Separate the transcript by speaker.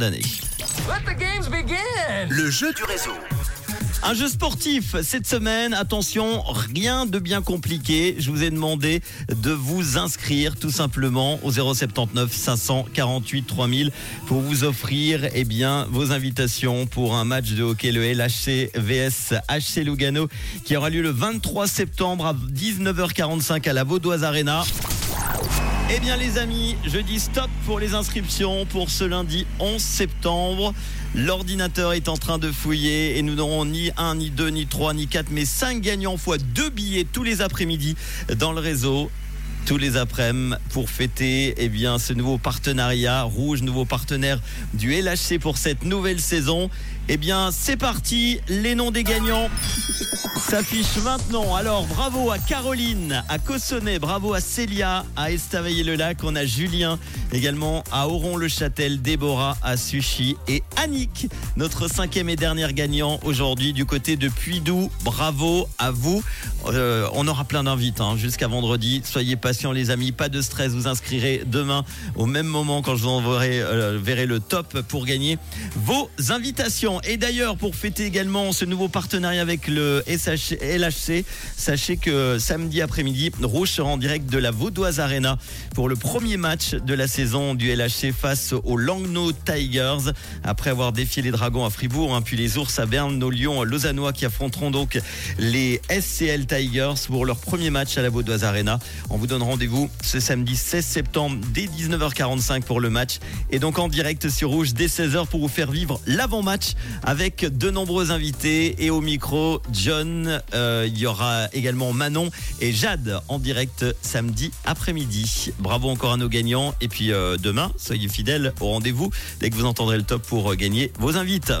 Speaker 1: d'année.
Speaker 2: Let the games begin.
Speaker 3: Le jeu du réseau.
Speaker 1: Un jeu sportif cette semaine. Attention, rien de bien compliqué. Je vous ai demandé de vous inscrire tout simplement au 079 548 3000 pour vous offrir eh bien, vos invitations pour un match de hockey, le LHC VS HC Lugano, qui aura lieu le 23 septembre à 19h45 à la Vaudoise Arena. Eh bien les amis, je dis stop pour les inscriptions pour ce lundi 11 septembre. L'ordinateur est en train de fouiller et nous n'aurons ni un, ni deux, ni trois, ni quatre, mais cinq gagnants fois deux billets tous les après-midi dans le réseau tous les après-midi pour fêter eh bien, ce nouveau partenariat rouge, nouveau partenaire du LHC pour cette nouvelle saison. Eh bien, c'est parti, les noms des gagnants s'affichent maintenant. Alors, bravo à Caroline, à Cossonay, bravo à Célia, à Estavayer-le-Lac, on a Julien, également à Oron-le-Châtel, Déborah, à Sushi et Annick, notre cinquième et dernière gagnant aujourd'hui du côté de Puydou. Bravo à vous. Euh, on aura plein d'invites hein, jusqu'à vendredi. Soyez patients les amis, pas de stress. Vous inscrirez demain au même moment quand je vous enverrai euh, le top pour gagner vos invitations. Et d'ailleurs, pour fêter également ce nouveau partenariat avec le SH, LHC, sachez que samedi après-midi, Rouge sera en direct de la Vaudoise Arena pour le premier match de la saison du LHC face aux Langnau Tigers. Après avoir défié les Dragons à Fribourg, hein, puis les Ours à Berne, nos Lions lausannois qui affronteront donc les SCL Tigers pour leur premier match à la Vaudoise Arena. On vous donne rendez-vous ce samedi 16 septembre dès 19h45 pour le match et donc en direct sur Rouge dès 16h pour vous faire vivre l'avant-match avec de nombreux invités et au micro John, euh, il y aura également Manon et Jade en direct samedi après-midi. Bravo encore à nos gagnants et puis euh, demain, soyez fidèles au rendez-vous dès que vous entendrez le top pour euh, gagner vos invites.